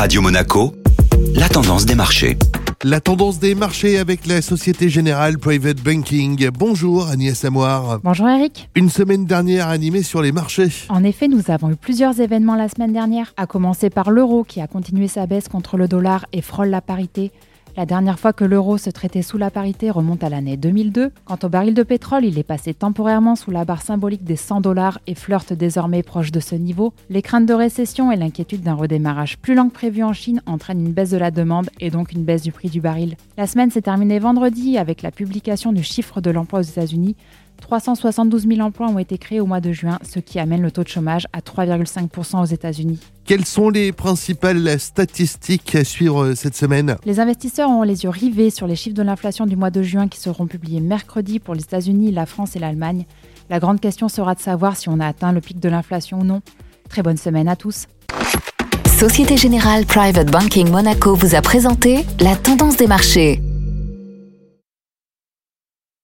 Radio Monaco, la tendance des marchés. La tendance des marchés avec la Société Générale Private Banking. Bonjour Agnès Amoir. Bonjour Eric. Une semaine dernière animée sur les marchés. En effet, nous avons eu plusieurs événements la semaine dernière, à commencer par l'euro qui a continué sa baisse contre le dollar et frôle la parité. La dernière fois que l'euro se traitait sous la parité remonte à l'année 2002. Quant au baril de pétrole, il est passé temporairement sous la barre symbolique des 100 dollars et flirte désormais proche de ce niveau. Les craintes de récession et l'inquiétude d'un redémarrage plus lent que prévu en Chine entraînent une baisse de la demande et donc une baisse du prix du baril. La semaine s'est terminée vendredi avec la publication du chiffre de l'emploi aux États-Unis 372 000 emplois ont été créés au mois de juin, ce qui amène le taux de chômage à 3,5% aux États-Unis. Quelles sont les principales statistiques à suivre cette semaine? Les investisseurs ont les yeux rivés sur les chiffres de l'inflation du mois de juin qui seront publiés mercredi pour les États-Unis, la France et l'Allemagne. La grande question sera de savoir si on a atteint le pic de l'inflation ou non. Très bonne semaine à tous. Société Générale Private Banking Monaco vous a présenté la tendance des marchés.